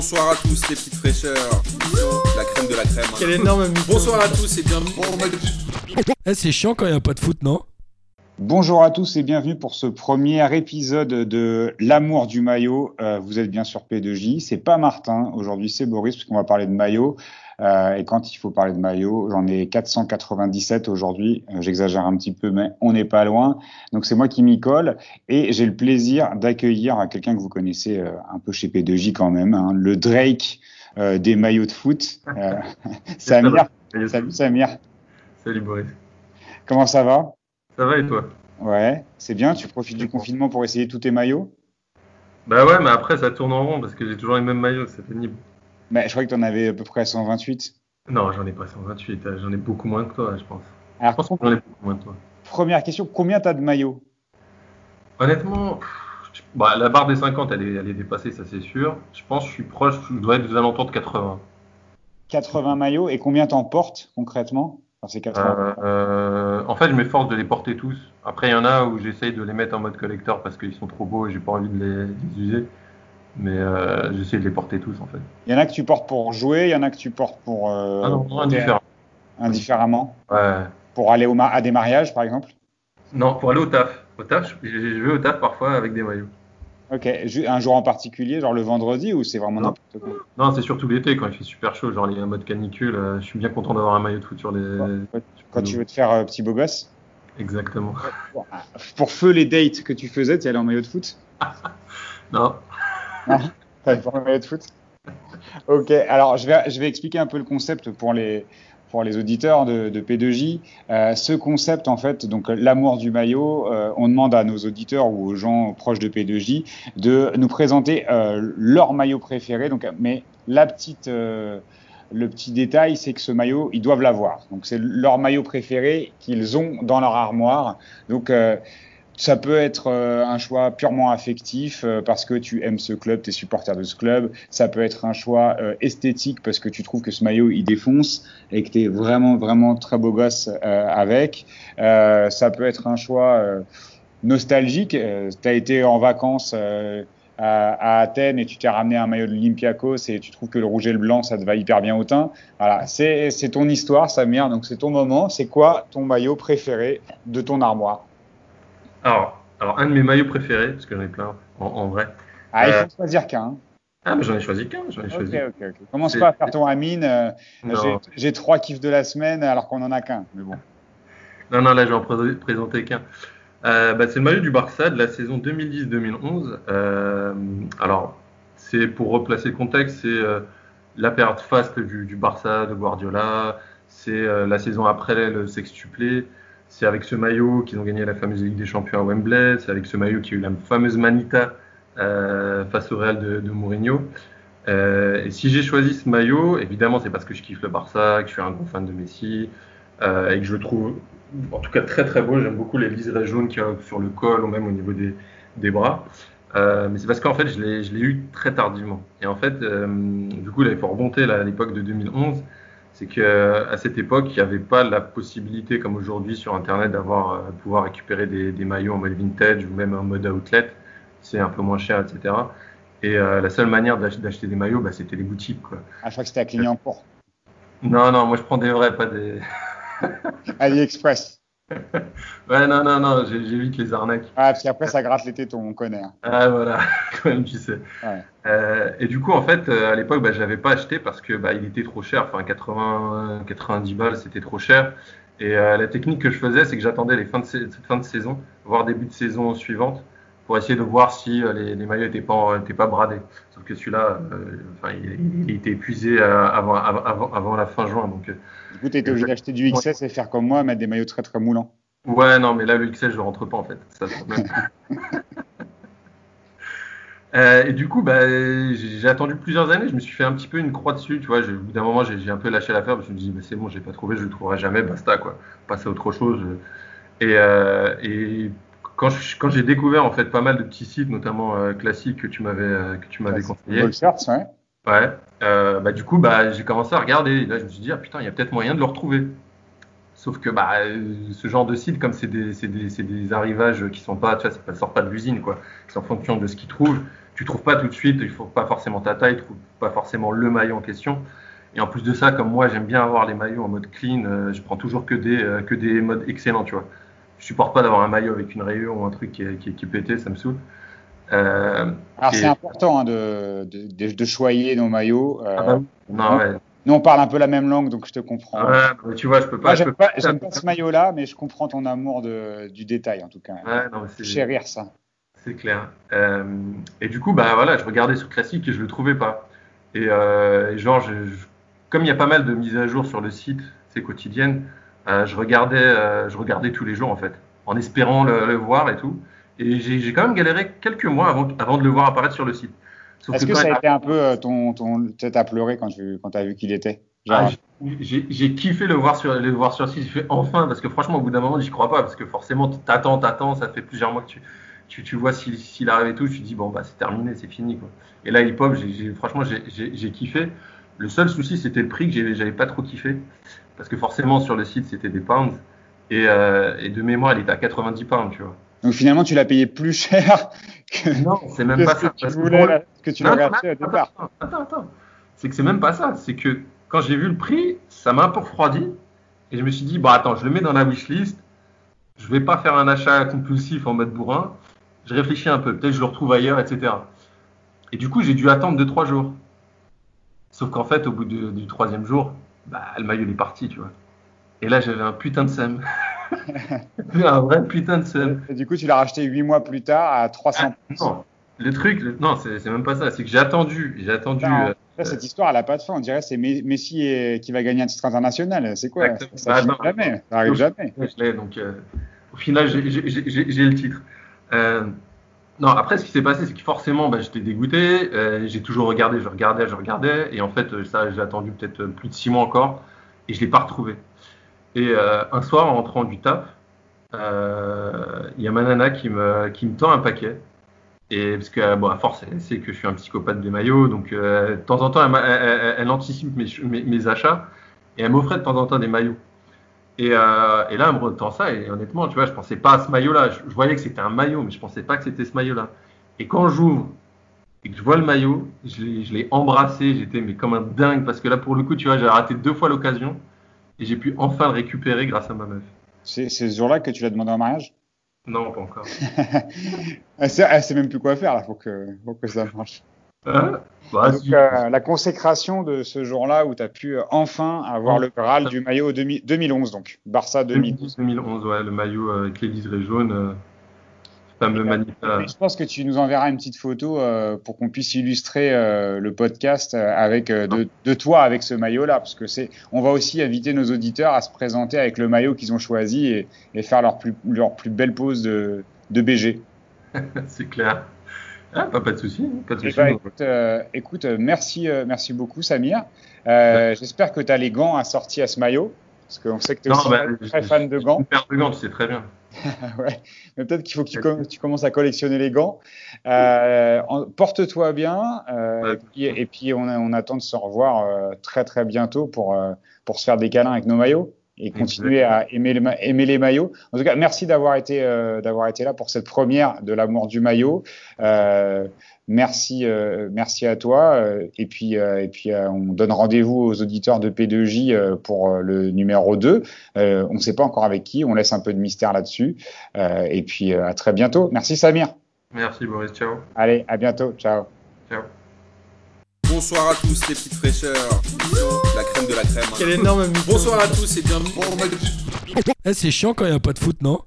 bonsoir à tous les petites fraîcheurs. La crème de la crème. hein. Quel énorme. Bonsoir à tous et bienvenue. Eh, c'est chiant quand il n'y a pas de foot, non? Bonjour à tous et bienvenue pour ce premier épisode de L'amour du maillot. Euh, vous êtes bien sur P2J. C'est pas Martin. Aujourd'hui, c'est Boris parce qu'on va parler de maillot. Euh, et quand il faut parler de maillot, j'en ai 497 aujourd'hui. Euh, J'exagère un petit peu, mais on n'est pas loin. Donc c'est moi qui m'y colle. Et j'ai le plaisir d'accueillir quelqu'un que vous connaissez euh, un peu chez P2J quand même, hein, le Drake des maillots de foot. Samir. Salut Samir. Salut Boris. Comment ça va? Ça va et toi? Ouais, c'est bien. Tu profites du confinement pour essayer tous tes maillots Bah ouais, mais après ça tourne en rond parce que j'ai toujours les mêmes maillots, c'est pénible. Mais je crois que tu en avais à peu près 128. Non, j'en ai pas 128, euh, j'en ai beaucoup moins que toi, je pense. Alors, Je pense que j'en ai beaucoup moins que toi. première question, combien t'as de maillots? Honnêtement, pff, bah, la barre des 50, elle est, elle est dépassée, ça c'est sûr. Je pense que je suis proche, je dois être aux alentours de 80. 80 maillots et combien t'en portes concrètement? Enfin, c'est 80. Euh, euh, en fait, je m'efforce de les porter tous. Après, il y en a où j'essaye de les mettre en mode collector parce qu'ils sont trop beaux et j'ai pas envie de les, de les user. Mais euh, j'essaie de les porter tous en fait. Il y en a que tu portes pour jouer, il y en a que tu portes pour euh, ah non, non, indifférent. indifféremment, Ouais. pour aller au ma- à des mariages par exemple? Non, pour aller au taf. Au taf, je, je vais au taf parfois avec des maillots. Ok, un jour en particulier, genre le vendredi ou c'est vraiment Non. n'importe quoi? Non, c'est surtout l'été quand il fait super chaud, genre il y a un mode canicule. euh, je suis bien content d'avoir un maillot de foot sur les. Quand tu veux te faire euh, petit beau gosse Exactement. Pour feu les dates que tu faisais, tu allais en maillot de foot? Non. T'avais pas un maillot de foot? Ok, alors je vais, je vais expliquer un peu le concept pour les, pour les auditeurs de, de P2J. Euh, ce concept, en fait, donc l'amour du maillot, euh, on demande à nos auditeurs ou aux gens proches de P2J de nous présenter euh, leur maillot préféré. Donc, mais la petite, le petit détail, c'est que ce maillot, ils doivent l'avoir. Donc c'est leur maillot préféré qu'ils ont dans leur armoire. Donc ça peut être euh, un choix purement affectif euh, parce que tu aimes ce club, tu es supporter de ce club. Ça peut être un choix euh, esthétique parce que tu trouves que ce maillot il défonce et que tu es vraiment vraiment très beau gosse avec. Ça peut être un choix nostalgique. tu as été en vacances à, Athènes et tu t'es ramené un maillot de l'Olympiakos et tu trouves que le rouge et le blanc ça te va hyper bien au teint. Voilà, c'est ton histoire, Samir, donc c'est ton moment. C'est quoi ton maillot préféré de ton armoire? Alors, alors, un de mes maillots préférés, parce que j'en ai plein en, en vrai. Ah, il Euh, faut choisir qu'un. hein. Ah, mais j'en ai choisi qu'un, j'en ai Ok, choisi. ok, ok. Commence pas à faire ton Amine. euh, j'ai- trois kiffs de la semaine alors qu'on en a qu'un. Mais bon. non, non, là, je vais en pré- présenter qu'un. Euh, bah, c'est le maillot du Barça de la saison 2010-2011. Euh, alors, c'est pour replacer le contexte, c'est euh, la période faste du, du Barça, de Guardiola. C'est euh, la saison après le sextuplé. C'est avec ce maillot qu'ils ont gagné la fameuse Ligue des Champions à Wembley. C'est avec ce maillot qu'il y a eu la fameuse Manita euh, face au Real de, Mourinho. Euh, et si j'ai choisi ce maillot, évidemment, c'est parce que je kiffe le Barça, que je suis un gros fan de Messi euh, et que je le trouve en tout cas très très beau. J'aime beaucoup les liserés jaunes qu'il y a sur le col ou même au niveau des, bras. Mais c'est parce qu'en fait, je l'ai eu très tardivement. Et en fait, du coup, il faut remonter là, à l'époque de 2011. C'est qu'à cette époque, il n'y avait pas la possibilité, comme aujourd'hui sur Internet, d'avoir euh, pouvoir récupérer des, des maillots en mode vintage ou même en mode outlet. C'est un peu moins cher, etc. Et euh, la seule manière d'ach- d'acheter des maillots, bah, c'était les boutiques. Quoi. Ah, je crois que c'était à Clignancourt. Non, non, moi je prends des vrais, pas des. AliExpress. Ouais, non, non, non, j'évite les arnaques. Ah, puis après, ça gratte les tétons, on connaît. hein. Ah voilà, quand même tu sais. Ouais. Euh, et du coup en fait euh, à l'époque bah, je l'avais pas acheté parce que bah, il était trop cher, enfin 80, 90 balles c'était trop cher. Et euh, la technique que je faisais c'est que j'attendais les fins de, sa- fin de saison, voire début de saison suivante, pour essayer de voir si euh, les, les maillots étaient pas étaient pas bradés. Sauf que celui-là, euh, enfin il, il était épuisé euh, avant, avant, avant, avant la fin juin donc. Du coup, tu été obligé d'acheter du XS et faire comme moi, mettre des maillots très très moulants. Ouais, non, mais là, le XL, je rentre pas en fait. Ça. Euh, et du coup, bah, j'ai attendu plusieurs années. Je me suis fait un petit peu une croix dessus. Tu vois, au bout d'un moment, j'ai un peu lâché l'affaire. parce que Je me suis dit, bah, c'est bon, j'ai pas trouvé, je le trouverai jamais, basta quoi. Passer à autre chose. Et, euh, et quand j'ai découvert en fait pas mal de petits sites, notamment euh, classiques que tu m'avais euh, que tu m'avais conseillé. Ouais. Ouais. Euh, bah, du coup, bah, j'ai commencé à regarder. Et là, je me suis dit, ah putain, il y a peut-être moyen de le retrouver. Sauf que bah, euh, ce genre de site, comme c'est des, c'est des, c'est des arrivages qui sont pas, tu vois, ça ne sort pas de l'usine, quoi. C'est en fonction de ce qu'ils trouvent. Tu trouves pas tout de suite, il faut pas forcément ta taille, tu trouves pas forcément le maillot en question. Et en plus de ça, comme moi, j'aime bien avoir les maillots en mode clean, je prends toujours que des, que des modes excellents, tu vois. Je supporte pas d'avoir un maillot avec une rayure ou un truc qui est, qui qui est pété, ça me saoule. Euh, Alors et- c'est important hein, de, de, de, choyer nos maillots. Euh, Ah bah. Non, ouais. Nous on parle un peu la même langue donc je te comprends. Ouais, mais tu vois, je peux pas. Moi j'aime peux pas, j'aime pas ce maillot-là, mais je comprends ton amour de, du détail en tout cas. Ouais, non, Chérir ça. C'est clair. Euh, et du coup, bah voilà, je regardais sur Classique et je le trouvais pas. Et genre, je- je- comme il y a pas mal de mises à jour sur le site, c'est quotidienne, je regardais, euh, je regardais tous les jours en fait, en espérant le, le voir et tout. Et j'ai quand même galéré quelques mois avant, avant de le voir apparaître sur le site. Est-ce que ça a été un peu euh, ton, ton, peut-être à pleurer quand tu quand as vu qu'il était Ah, j'ai- kiffé le voir sur le voir sur le site. J'ai fait enfin parce que franchement au bout d'un moment j'y crois pas parce que forcément t'attends t'attends ça fait plusieurs mois que tu tu, tu vois s'il arrive et tout tu te dis bon bah c'est terminé c'est fini quoi. Et là il pop franchement j'ai- kiffé. Le seul souci c'était le prix que j'avais pas trop kiffé parce que forcément sur le site c'était des pounds et, euh, et de mémoire il était à 90 pounds tu vois. Donc finalement tu l'as payé plus cher que, Non c'est même que pas ce ça. que tu voulais, là, que tu Non, l'aurais non, acheté au départ. Attends, attends, attends. C'est que c'est même pas ça. C'est que quand j'ai vu le prix, ça m'a un peu refroidi. Et je me suis dit, bah attends, je le mets dans la wishlist. Je vais pas faire un achat compulsif en mode bourrin. Je réfléchis un peu. Peut-être je le retrouve ailleurs, etc. Et du coup, j'ai dû attendre 2-3 jours. Sauf qu'en fait, au bout de- du troisième jour, bah, le maillot il est parti, tu vois. Et là, j'avais un putain de seum. un vrai putain de seum. Et du coup tu l'as racheté 8 mois plus tard à 300 Non, le truc, le- non, c'est même pas ça. C'est que j'ai attendu, j'ai attendu. Non. euh, cette histoire, elle n'a pas de fin. On dirait que c'est Me- Messi et- qui va gagner un titre international. C'est quoi? Exactement. Ça Bah, attends. jamais. Ça arrive jamais. Je l'ai, donc euh, au final, j'ai le titre. Euh, non, après, ce qui s'est passé, c'est que forcément, bah, j'étais dégoûté. euh, j'ai toujours regardé, je regardais, je regardais. Et en fait, euh, ça, j'ai attendu peut-être euh, plus de six mois encore. Et je l'ai pas retrouvé. Et un soir, en rentrant du taf, il y a ma nana qui me, qui me tend un paquet. Et parce que, bon, à force, elle sait que je suis un psychopathe de maillot. Donc, de temps en temps, elle- elle anticipe mes, mes, mes achats. Et elle m'offrait de temps en temps des maillots. Et, euh, et là, elle me retend ça, et honnêtement, tu vois, je pensais pas à ce maillot-là. Je, je voyais que c'était un maillot, mais je pensais pas que c'était ce maillot-là. Et quand j'ouvre et que je vois le maillot, je l'ai embrassé, j'étais mais comme un dingue, parce que là, pour le coup, tu vois, j'ai raté deux fois l'occasion, et j'ai pu enfin le récupérer grâce à ma meuf. C'est c'est ce jour-là que tu l'as demandé en mariage? Non, pas encore. Elle sait, elle sait même plus quoi faire. Là, faut que, faut que ça marche. Hein Bah, Donc, euh, la consécration de ce jour-là où tu as pu euh, enfin avoir le Graal du maillot 2000 2011, donc Barça 2012. 2011, ouais, le maillot euh, avec les liserés jaunes, fameux manif. Et Je pense que tu nous enverras une petite photo euh, pour qu'on puisse illustrer le podcast avec de, de toi avec ce maillot-là, parce que c'est, on va aussi inviter nos auditeurs à se présenter avec le maillot qu'ils ont choisi et, et faire leur plus leur plus belle pose de, de BG. c'est clair. Ah, pas, pas de souci, pas de Eh souci. ben, écoute, euh, écoute, euh, merci, euh, merci beaucoup Samir. Euh, J'espère que tu as les gants assortis à ce maillot, parce qu'on sait que tu es Non, aussi bah, très je- fan de gants. Une paire de gants, tu sais très bien. ouais. Mais peut-être qu'il faut que tu, com- tu commences à collectionner les gants. Porte-toi bien. Ouais. et puis, et puis on, a- on attend de se revoir très très bientôt pour, pour se faire des câlins avec nos maillots et continuer à aimer, les ma- aimer les maillots. En tout cas, merci d'avoir été, euh, d'avoir été là pour cette première de l'amour du maillot. Euh, merci, euh, merci à toi. et puis, et puis on donne rendez-vous aux auditeurs de P2J euh, pour le numéro 2. Euh, on ne sait pas encore avec qui. On laisse un peu de mystère là-dessus. Et puis à très bientôt. Merci Samir. Merci Boris, ciao. Allez, à bientôt. Ciao. Ciao. Bonsoir à tous les petites fraîcheurs. La crème de la crème. Quel énorme. Bonsoir à tous et bienvenue. Eh, c'est chiant quand il n'y a pas de foot, non?